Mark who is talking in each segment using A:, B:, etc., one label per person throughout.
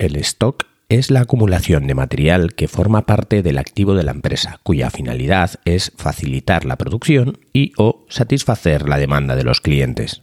A: El stock es la acumulación de material que forma parte del activo de la empresa, cuya finalidad es facilitar la producción y o satisfacer la demanda de los clientes.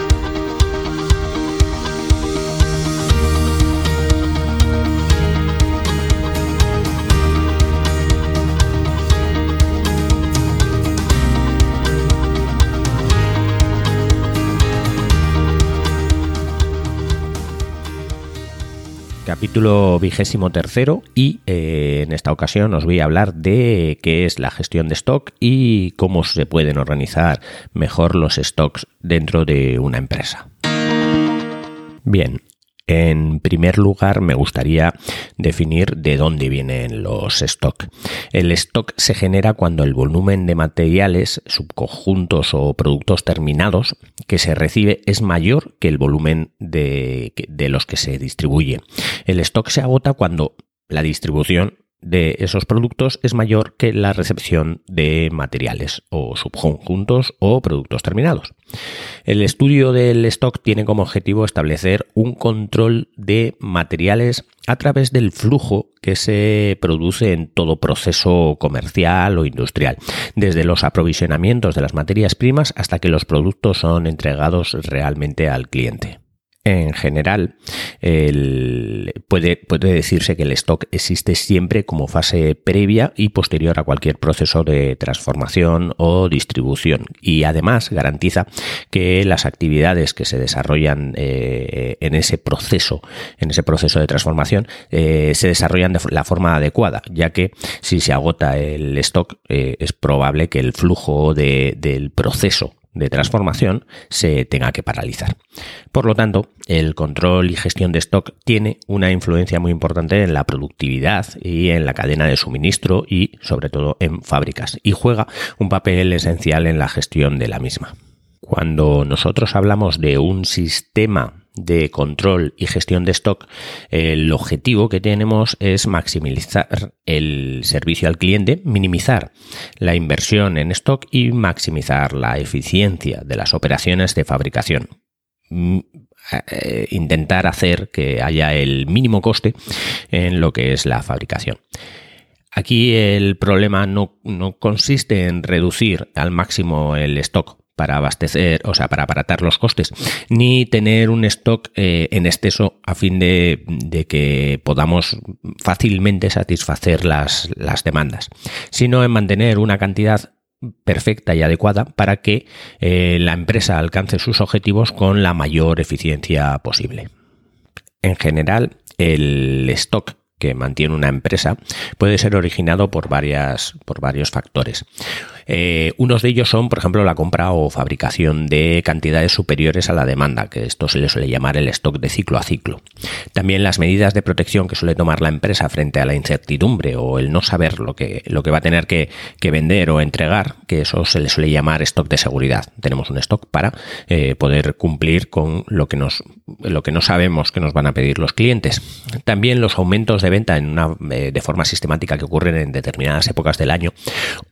A: Capítulo vigésimo tercero y eh, en esta ocasión os voy a hablar de qué es la gestión de stock y cómo se pueden organizar mejor los stocks dentro de una empresa. Bien, en primer lugar, me gustaría definir de dónde vienen los stock. El stock se genera cuando el volumen de materiales, subconjuntos o productos terminados que se recibe es mayor que el volumen de, de los que se distribuye. El stock se agota cuando la distribución de esos productos es mayor que la recepción de materiales o subconjuntos o productos terminados. El estudio del stock tiene como objetivo establecer un control de materiales a través del flujo que se produce en todo proceso comercial o industrial, desde los aprovisionamientos de las materias primas hasta que los productos son entregados realmente al cliente. En general, puede, puede, decirse que el stock existe siempre como fase previa y posterior a cualquier proceso de transformación o distribución. Y además garantiza que las actividades que se desarrollan eh, en ese proceso, en ese proceso de transformación, eh, se desarrollan de la forma adecuada, ya que si se agota el stock eh, es probable que el flujo del proceso de transformación se tenga que paralizar. Por lo tanto, el control y gestión de stock tiene una influencia muy importante en la productividad y en la cadena de suministro y sobre todo en fábricas y juega un papel esencial en la gestión de la misma. Cuando nosotros hablamos de un sistema de control y gestión de stock, el objetivo que tenemos es maximizar el servicio al cliente, minimizar la inversión en stock y maximizar la eficiencia de las operaciones de fabricación. Mm, eh, intentar hacer que haya el mínimo coste en lo que es la fabricación. Aquí el problema no, no consiste en reducir al máximo el stock para abastecer, o sea, para aparatar los costes, ni tener un stock eh, en exceso a fin de, que podamos fácilmente satisfacer las, las demandas, sino en mantener una cantidad perfecta y adecuada para que eh, la empresa alcance sus objetivos con la mayor eficiencia posible. En general, el stock que mantiene una empresa puede ser originado por, varias, por varios factores. Eh, unos de ellos son, por ejemplo, la compra o fabricación de cantidades superiores a la demanda, que esto se le suele llamar el stock de ciclo a ciclo. También las medidas de protección que suele tomar la empresa frente a la incertidumbre o el no saber lo que, lo que va a tener que, vender o entregar, que eso se le suele llamar stock de seguridad. Tenemos un stock para eh, poder cumplir con lo que, nos, lo que no sabemos que nos van a pedir los clientes. También los aumentos de venta en una, eh, de forma sistemática que ocurren en determinadas épocas del año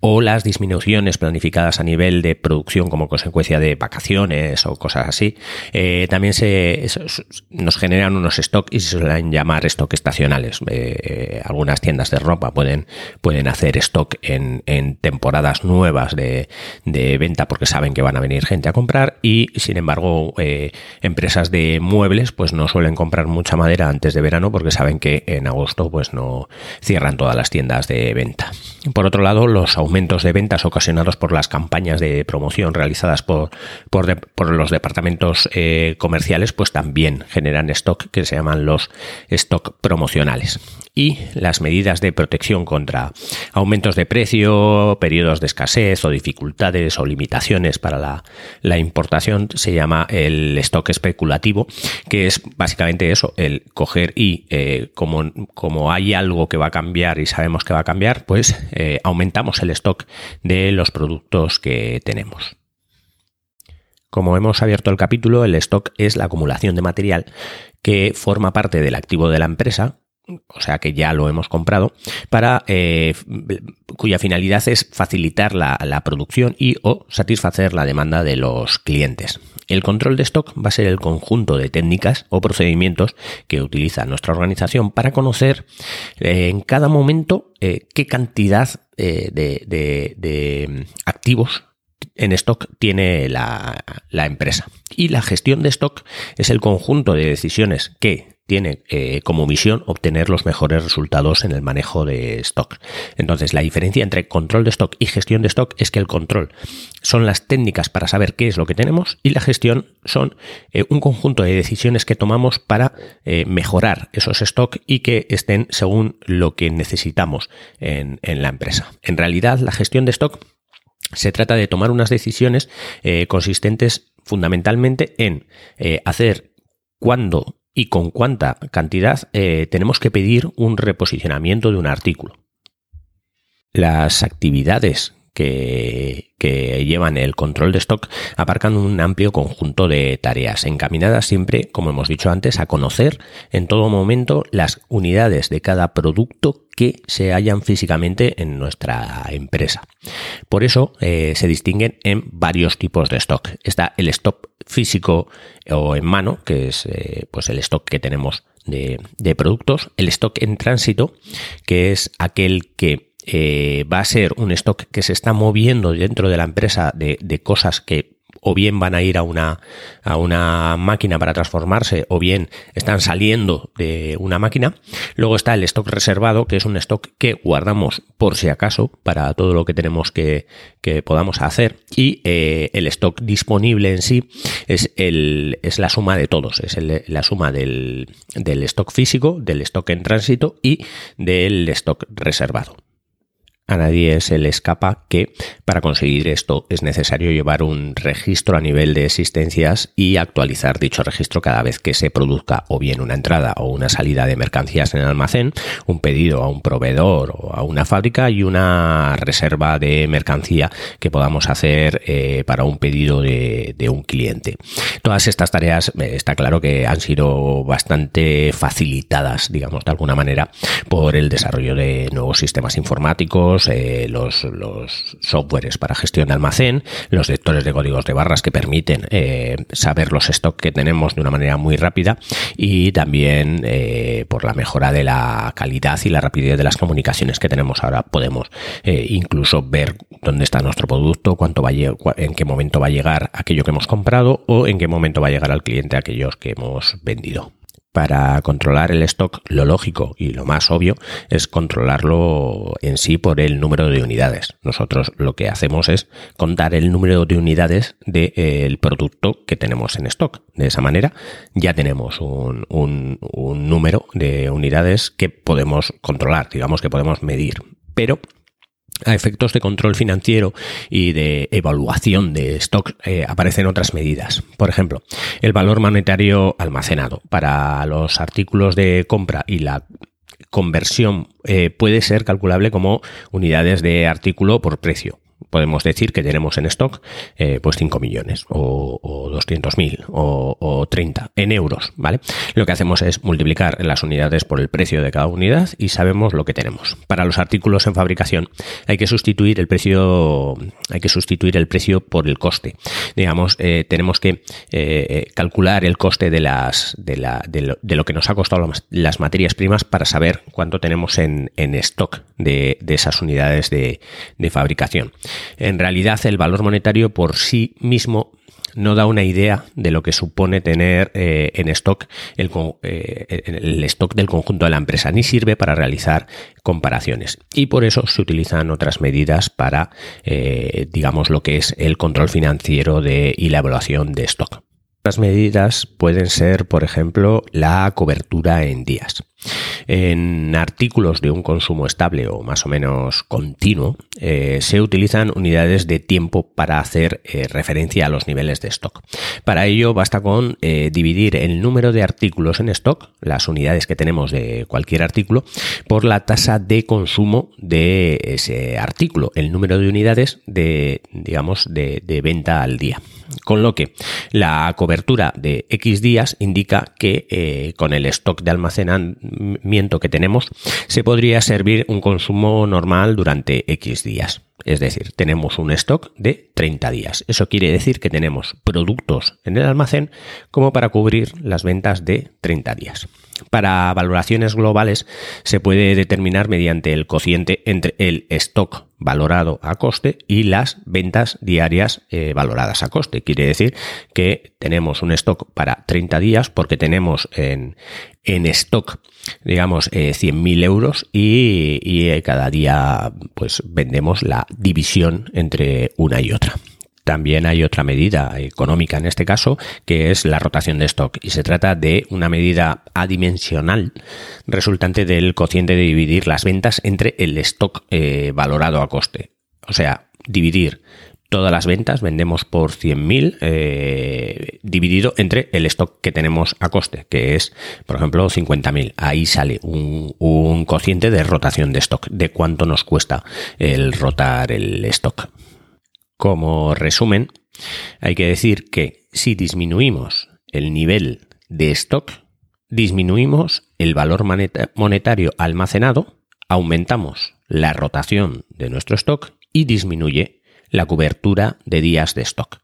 A: o las disminuciones planificadas a nivel de producción como consecuencia de vacaciones o cosas así, eh, también se, nos generan unos stock y se suelen llamar stock estacionales. Eh, algunas tiendas de ropa pueden, pueden hacer stock en, temporadas nuevas de, venta porque saben que van a venir gente a comprar y sin embargo eh, empresas de muebles pues no suelen comprar mucha madera antes de verano porque saben que en agosto pues no cierran todas las tiendas de venta. Por otro lado, los aumentos de ventas ocasionados por las campañas de promoción realizadas por, por, los departamentos eh, comerciales, pues también generan stock que se llaman los stock promocionales. Y las medidas de protección contra aumentos de precio, periodos de escasez o dificultades o limitaciones para la, la importación se llama el stock especulativo, que es básicamente eso, el coger y eh, como, como hay algo que va a cambiar y sabemos que va a cambiar, pues eh, aumentamos el stock de los productos que tenemos. Como hemos abierto el capítulo, el stock es la acumulación de material que forma parte del activo de la empresa, o sea que ya lo hemos comprado, para eh, cuya finalidad es facilitar la, la, producción y o satisfacer la demanda de los clientes. El control de stock va a ser el conjunto de técnicas o procedimientos que utiliza nuestra organización para conocer eh, en cada momento eh, qué cantidad de, de, de activos en stock tiene la, la, empresa. Y la gestión de stock es el conjunto de decisiones que tiene eh, como misión obtener los mejores resultados en el manejo de stock. Entonces, la diferencia entre control de stock y gestión de stock es que el control son las técnicas para saber qué es lo que tenemos y la gestión son eh, un conjunto de decisiones que tomamos para eh, mejorar esos stock y que estén según lo que necesitamos en, la empresa. En realidad, la gestión de stock se trata de tomar unas decisiones consistentes fundamentalmente en hacer cuándo y con cuánta cantidad eh, tenemos que pedir un reposicionamiento de un artículo. Las actividades que, que, llevan el control de stock aparcan un amplio conjunto de tareas encaminadas siempre, como hemos dicho antes, a conocer en todo momento las unidades de cada producto que se hallan físicamente en nuestra empresa. Por eso eh, se distinguen en varios tipos de stock. Está el stock físico o en mano, que es eh, pues el stock que tenemos de, de productos, el stock en tránsito, que es aquel que eh, va a ser un stock que se está moviendo dentro de la empresa de, cosas que o bien van a ir a una, a una máquina para transformarse o bien están saliendo de una máquina. Luego está el stock reservado, que es un stock que guardamos por si acaso para todo lo que tenemos que, que podamos hacer. Y eh, el stock disponible en sí es, el, es la suma de todos, es la suma del, del stock físico, del stock en tránsito y del stock reservado. A nadie se le escapa que para conseguir esto es necesario llevar un registro a nivel de existencias y actualizar dicho registro cada vez que se produzca o bien una entrada o una salida de mercancías en el almacén, un pedido a un proveedor o a una fábrica y una reserva de mercancía que podamos hacer eh, para un pedido de, un cliente. Todas estas tareas eh, está claro que han sido bastante facilitadas, digamos, de alguna manera por el desarrollo de nuevos sistemas informáticos eh, los, softwares para gestión de almacén, los lectores de códigos de barras que permiten eh, saber los stocks que tenemos de una manera muy rápida y también eh, por la mejora de la calidad y la rapidez de las comunicaciones que tenemos. Ahora podemos incluso ver dónde está nuestro producto, cuánto va en qué momento va a llegar aquello que hemos comprado o en qué momento va a llegar al cliente aquellos que hemos vendido para controlar el stock, lo lógico y lo más obvio es controlarlo en sí por el número de unidades. Nosotros lo que hacemos es contar el número de unidades del de, producto que tenemos en stock. De esa manera ya tenemos un, un, un número de unidades que podemos controlar, digamos que podemos medir. Pero a efectos de control financiero y de evaluación de stock eh, aparecen otras medidas. Por ejemplo, el valor monetario almacenado para los artículos de compra y la conversión eh, puede ser calculable como unidades de artículo por precio podemos decir que tenemos en stock eh, pues 5 millones o, o 200 mil o, o, 30 en euros, ¿vale? Lo que hacemos es multiplicar las unidades por el precio de cada unidad y sabemos lo que tenemos. Para los artículos en fabricación hay que sustituir el precio hay que sustituir el precio por el coste. Digamos, eh, tenemos que eh, calcular el coste de las de, la, de, lo, que nos ha costado las materias primas para saber cuánto tenemos en, en stock de, de esas unidades de, de fabricación. En realidad, el valor monetario por sí mismo no da una idea de lo que supone tener eh, en stock el, eh, el, stock del conjunto de la empresa, ni sirve para realizar comparaciones. Y por eso se utilizan otras medidas para, eh, digamos, lo que es el control financiero de, y la evaluación de stock. Las medidas pueden ser, por ejemplo, la cobertura en días. En artículos de un consumo estable o más o menos continuo, eh, se utilizan unidades de tiempo para hacer eh, referencia a los niveles de stock. Para ello basta con eh, dividir el número de artículos en stock, las unidades que tenemos de cualquier artículo, por la tasa de consumo de ese artículo, el número de unidades de, digamos, de, venta al día. Con lo que la cobertura de X días indica que con el stock de almacenamiento que tenemos se podría servir un consumo normal durante X días. Es decir, tenemos un stock de 30 días. Eso quiere decir que tenemos productos en el almacén como para cubrir las ventas de 30 días. Para valoraciones globales se puede determinar mediante el cociente entre el stock valorado a coste y las ventas diarias eh, valoradas a coste. Quiere decir que tenemos un stock para 30 días porque tenemos en, en stock, digamos, 100.000 eh, euros y, y eh, cada día pues vendemos la división entre una y otra. También hay otra medida económica en este caso, que es la rotación de stock. Y se trata de una medida adimensional resultante del cociente de dividir las ventas entre el stock eh, valorado a coste. O sea, dividir todas las ventas, vendemos por 100.000 eh, dividido entre el stock que tenemos a coste, que es, por ejemplo, 50.000. Ahí sale un, un cociente de rotación de stock, de cuánto nos cuesta el rotar el stock. Como resumen, hay que decir que si disminuimos el nivel de stock, disminuimos el valor monetario almacenado, aumentamos la rotación de nuestro stock y disminuye la cobertura de días de stock.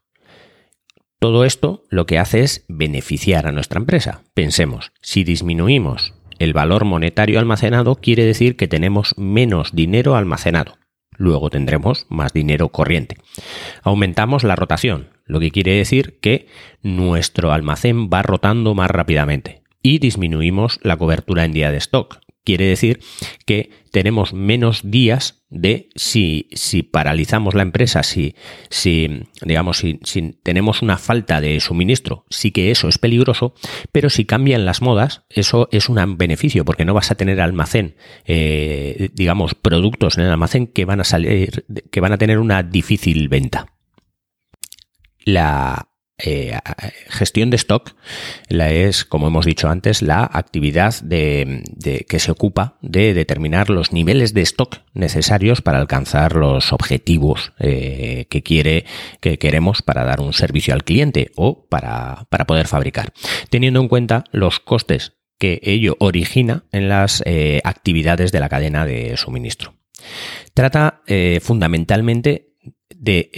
A: Todo esto lo que hace es beneficiar a nuestra empresa. Pensemos, si disminuimos el valor monetario almacenado, quiere decir que tenemos menos dinero almacenado. Luego tendremos más dinero corriente. Aumentamos la rotación, lo que quiere decir que nuestro almacén va rotando más rápidamente. Y disminuimos la cobertura en día de stock, quiere decir que tenemos menos días de si, si paralizamos la empresa, si, si digamos, si, tenemos una falta de suministro, sí que eso es peligroso, pero si cambian las modas, eso es un beneficio, porque no vas a tener almacén, eh, digamos, productos en el almacén que van a salir, que van a tener una difícil venta. La eh, gestión de stock la es, como hemos dicho antes, la actividad de, que se ocupa de determinar los niveles de stock necesarios para alcanzar los objetivos eh, que quiere que queremos para dar un servicio al cliente o para, para poder fabricar, teniendo en cuenta los costes que ello origina en las eh, actividades de la cadena de suministro. Trata fundamentalmente de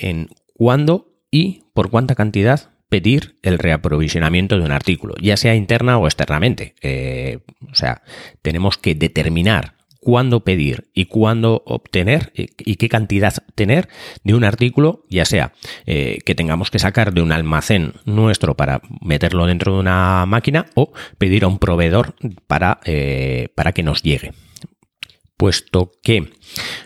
A: en cuándo y por cuánta cantidad pedir el reaprovisionamiento de un artículo, ya sea interna o externamente. Eh, o sea, tenemos que determinar cuándo pedir y cuándo obtener y qué cantidad tener de un artículo, ya sea eh, que tengamos que sacar de un almacén nuestro para meterlo dentro de una máquina o pedir a un proveedor para, eh, para que nos llegue puesto que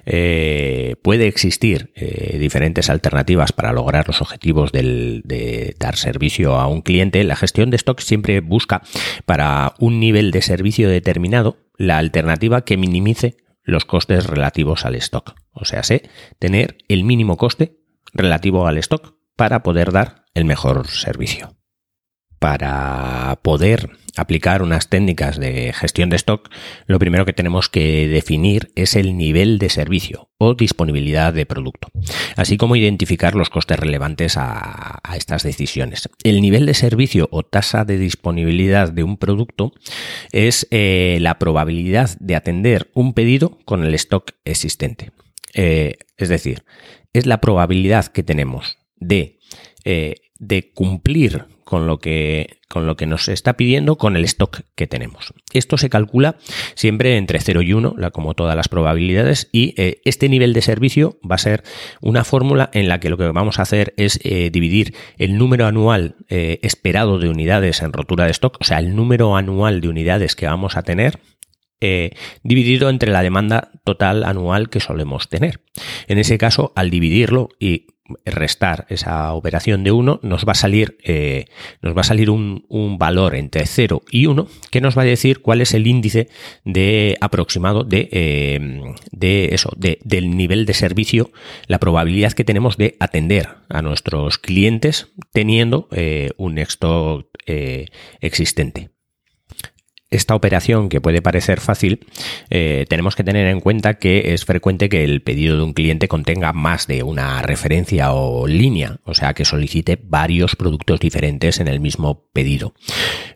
A: eh, puede existir eh, diferentes alternativas para lograr los objetivos de dar servicio a un cliente, la gestión de stock siempre busca para un nivel de servicio determinado la alternativa que minimice los costes relativos al stock. O sea, sé tener el mínimo coste relativo al stock para poder dar el mejor servicio para poder aplicar unas técnicas de gestión de stock, lo primero que tenemos que definir es el nivel de servicio o disponibilidad de producto, así como identificar los costes relevantes a, estas decisiones. El nivel de servicio o tasa de disponibilidad de un producto es eh, la probabilidad de atender un pedido con el stock existente. Eh, es decir, es la probabilidad que tenemos de, eh, de cumplir con lo que con lo que nos está pidiendo con el stock que tenemos. Esto se calcula siempre entre 0 y 1, como todas las probabilidades, y eh, este nivel de servicio va a ser una fórmula en la que lo que vamos a hacer es eh, dividir el número anual eh, esperado de unidades en rotura de stock, o sea, el número anual de unidades que vamos a tener dividido entre la demanda total anual que solemos tener. En ese caso, al dividirlo y restar esa operación de 1, nos va a salir, eh, nos va a salir un, valor entre 0 y 1 que nos va a decir cuál es el índice de aproximado de, eh, de eso, de, del nivel de servicio, la probabilidad que tenemos de atender a nuestros clientes teniendo un stock existente esta operación que puede parecer fácil, eh, tenemos que tener en cuenta que es frecuente que el pedido de un cliente contenga más de una referencia o línea, o sea, que solicite varios productos diferentes en el mismo pedido.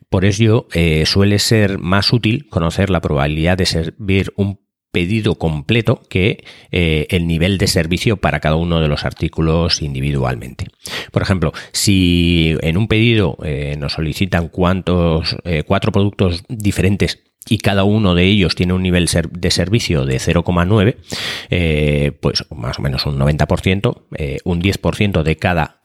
A: Por ello, eh, suele ser más útil conocer la probabilidad de servir un pedido completo que eh, el nivel de servicio para cada uno de los artículos individualmente. Por ejemplo, si en un pedido eh, nos solicitan cuántos, eh, cuatro productos diferentes y cada uno de ellos tiene un nivel de servicio de 0,9, pues más o menos un 90%, un 10% de cada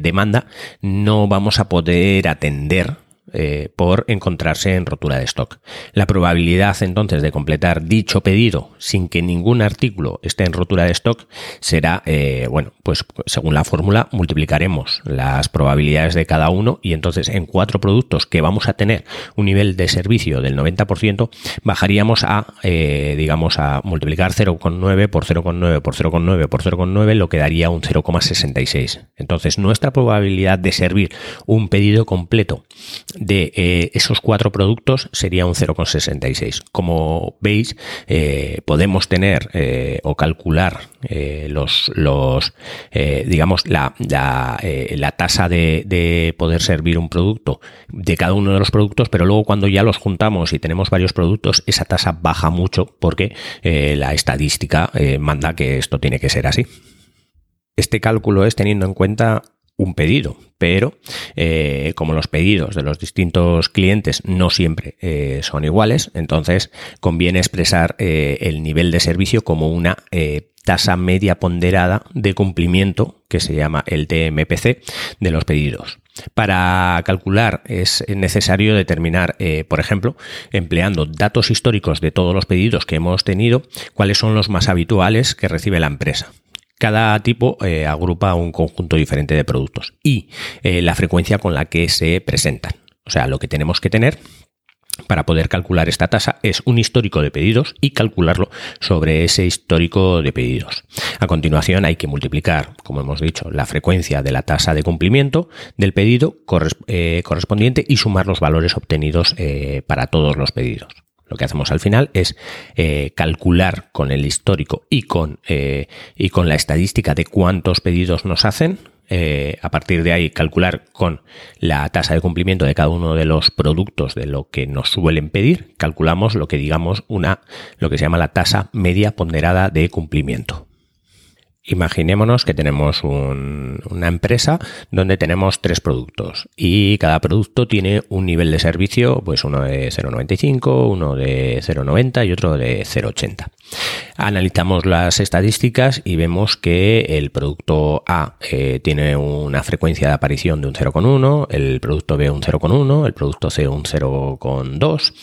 A: demanda, no vamos a poder atender eh, por encontrarse en rotura de stock. La probabilidad entonces de completar dicho pedido sin que ningún artículo esté en rotura de stock será, eh, bueno, pues según la fórmula multiplicaremos las probabilidades de cada uno y entonces en cuatro productos que vamos a tener un nivel de servicio del 90% bajaríamos a, eh, digamos, a multiplicar 0,9 por 0,9 por 0,9 por 0,9 lo que daría un 0,66. Entonces nuestra probabilidad de servir un pedido completo de eh, esos cuatro productos sería un 0,66. Como veis, eh, podemos tener eh, o calcular los, los digamos, la, la, tasa de, de, poder servir un producto de cada uno de los productos, pero luego cuando ya los juntamos y tenemos varios productos, esa tasa baja mucho porque la estadística manda que esto tiene que ser así. Este cálculo es teniendo en cuenta un pedido, pero eh, como los pedidos de los distintos clientes no siempre eh, son iguales, entonces conviene expresar eh, el nivel de servicio como una tasa media ponderada de cumplimiento que se llama el TMPC de los pedidos. Para calcular es necesario determinar, por ejemplo, empleando datos históricos de todos los pedidos que hemos tenido, cuáles son los más habituales que recibe la empresa. Cada tipo eh, agrupa un conjunto diferente de productos y eh, la frecuencia con la que se presentan. O sea, lo que tenemos que tener para poder calcular esta tasa es un histórico de pedidos y calcularlo sobre ese histórico de pedidos. A continuación hay que multiplicar, como hemos dicho, la frecuencia de la tasa de cumplimiento del pedido eh, correspondiente y sumar los valores obtenidos para todos los pedidos. Lo que hacemos al final es eh, calcular con el histórico y con, eh, y con la estadística de cuántos pedidos nos hacen. Eh, a partir de ahí calcular con la tasa de cumplimiento de cada uno de los productos de lo que nos suelen pedir, calculamos lo que digamos una, lo que se llama la tasa media ponderada de cumplimiento. Imaginémonos que tenemos una empresa donde tenemos tres productos y cada producto tiene un nivel de servicio, pues uno de 0,95, uno de 0,90 y otro de 0,80. Analizamos las estadísticas y vemos que el producto A eh, tiene una frecuencia de aparición de un 0,1, el producto B un 0,1, el producto C un 0,2.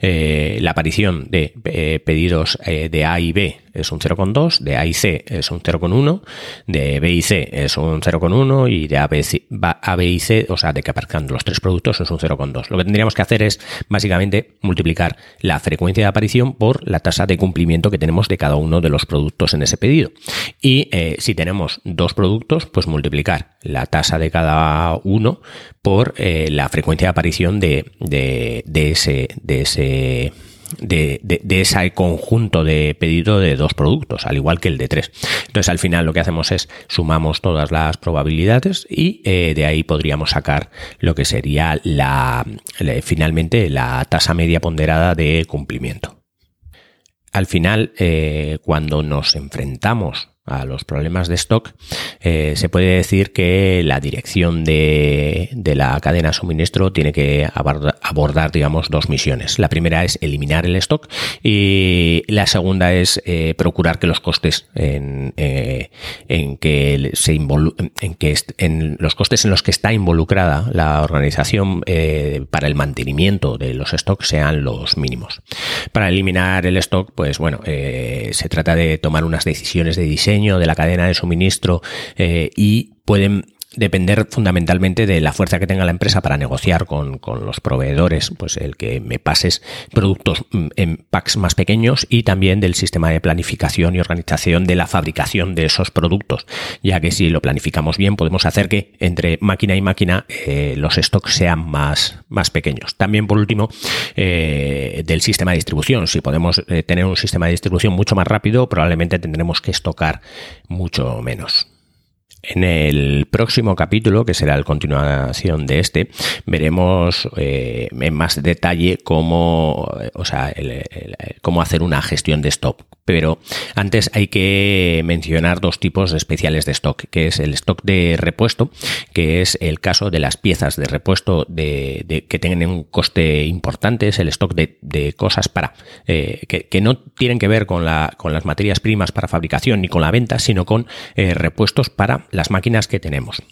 A: Eh, la aparición de eh, pedidos de A y B es un 0,2, de A y C es un 0,1, de B y C es un 0,1 y de A, B, A, B y C, o sea, de que aparezcan los tres productos es un 0,2. Lo que tendríamos que hacer es básicamente multiplicar la frecuencia de aparición por la tasa de cumplimiento que tenemos de cada uno de los productos en ese pedido. Y eh, si tenemos dos productos, pues multiplicar la tasa de cada uno por eh, la frecuencia de aparición de, de, de ese, de ese de, ese conjunto de pedido de dos productos, al igual que el de tres. Entonces, al final lo que hacemos es sumamos todas las probabilidades y eh, de ahí podríamos sacar lo que sería la, finalmente la tasa media ponderada de cumplimiento. Al final, eh, cuando nos enfrentamos a los problemas de stock, eh, se puede decir que la dirección de, la cadena de suministro tiene que abordar, digamos, dos misiones. La primera es eliminar el stock y la segunda es eh, procurar que los costes en, eh, en que se en que en los costes en los que está involucrada la organización para el mantenimiento de los stocks sean los mínimos. Para eliminar el stock, pues bueno, se trata de tomar unas decisiones de diseño de la cadena de suministro eh, y pueden depender fundamentalmente de la fuerza que tenga la empresa para negociar con, los proveedores, pues el que me pases productos mm, en packs más pequeños y también del sistema de planificación y organización de la fabricación de esos productos, ya que si lo planificamos bien podemos hacer que entre máquina y máquina eh, los stocks sean más, más pequeños. También por último eh, del sistema de distribución, si podemos eh, tener un sistema de distribución mucho más rápido, probablemente tendremos que estocar mucho menos. En el próximo capítulo, que será la continuación de este, veremos eh, en más detalle cómo, o sea, cómo hacer una gestión de stock. Pero antes hay que mencionar dos tipos especiales de stock, que es el stock de repuesto, que es el caso de las piezas de repuesto de, que tienen un coste importante, es el stock de, cosas para eh, que, no tienen que ver con, la, con las materias primas para fabricación ni con la venta, sino con eh, repuestos para las máquinas que tenemos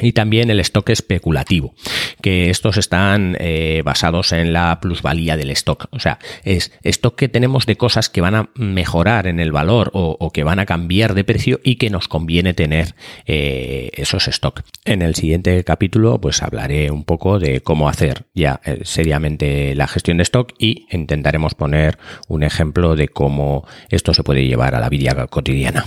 A: y también el stock especulativo, que estos están eh, basados en la plusvalía del stock. O sea, es stock que tenemos de cosas que van a mejorar en el valor o, que van a cambiar de precio y que nos conviene tener eh, esos stock. En el siguiente capítulo, pues hablaré un poco de cómo hacer ya eh, seriamente la gestión de stock y intentaremos poner un ejemplo de cómo esto se puede llevar a la vida cotidiana.